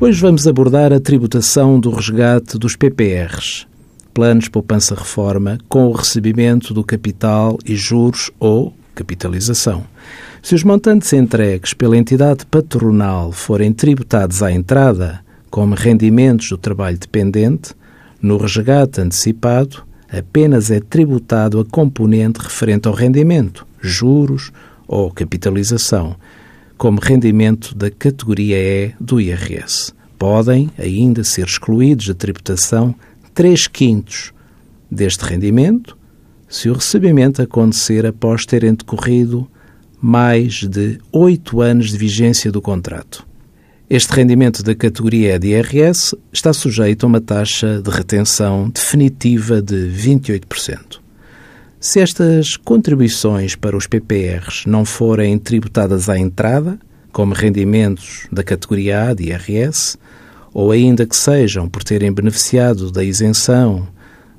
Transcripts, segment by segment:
Hoje vamos abordar a tributação do resgate dos PPRs, Planos Poupança Reforma, com o recebimento do capital e juros ou capitalização. Se os montantes entregues pela entidade patronal forem tributados à entrada como rendimentos do trabalho dependente, no resgate antecipado apenas é tributado a componente referente ao rendimento, juros ou capitalização, como rendimento da categoria E do IRS. Podem ainda ser excluídos da tributação 3 quintos deste rendimento se o recebimento acontecer após terem decorrido mais de oito anos de vigência do contrato. Este rendimento da categoria E de IRS está sujeito a uma taxa de retenção definitiva de 28%. Se estas contribuições para os PPRs não forem tributadas à entrada, como rendimentos da categoria A de IRS, ou ainda que sejam por terem beneficiado da isenção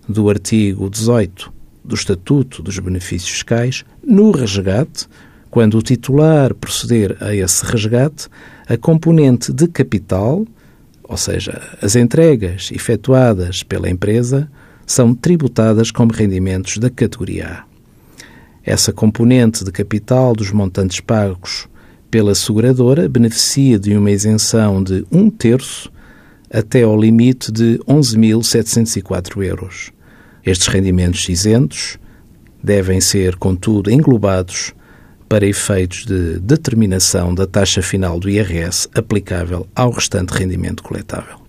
do artigo 18 do Estatuto dos Benefícios Fiscais, no resgate, quando o titular proceder a esse resgate, a componente de capital, ou seja, as entregas efetuadas pela empresa, são tributadas como rendimentos da categoria A. Essa componente de capital dos montantes pagos pela seguradora beneficia de uma isenção de um terço até ao limite de 11.704 euros. Estes rendimentos isentos devem ser, contudo, englobados para efeitos de determinação da taxa final do IRS aplicável ao restante rendimento coletável.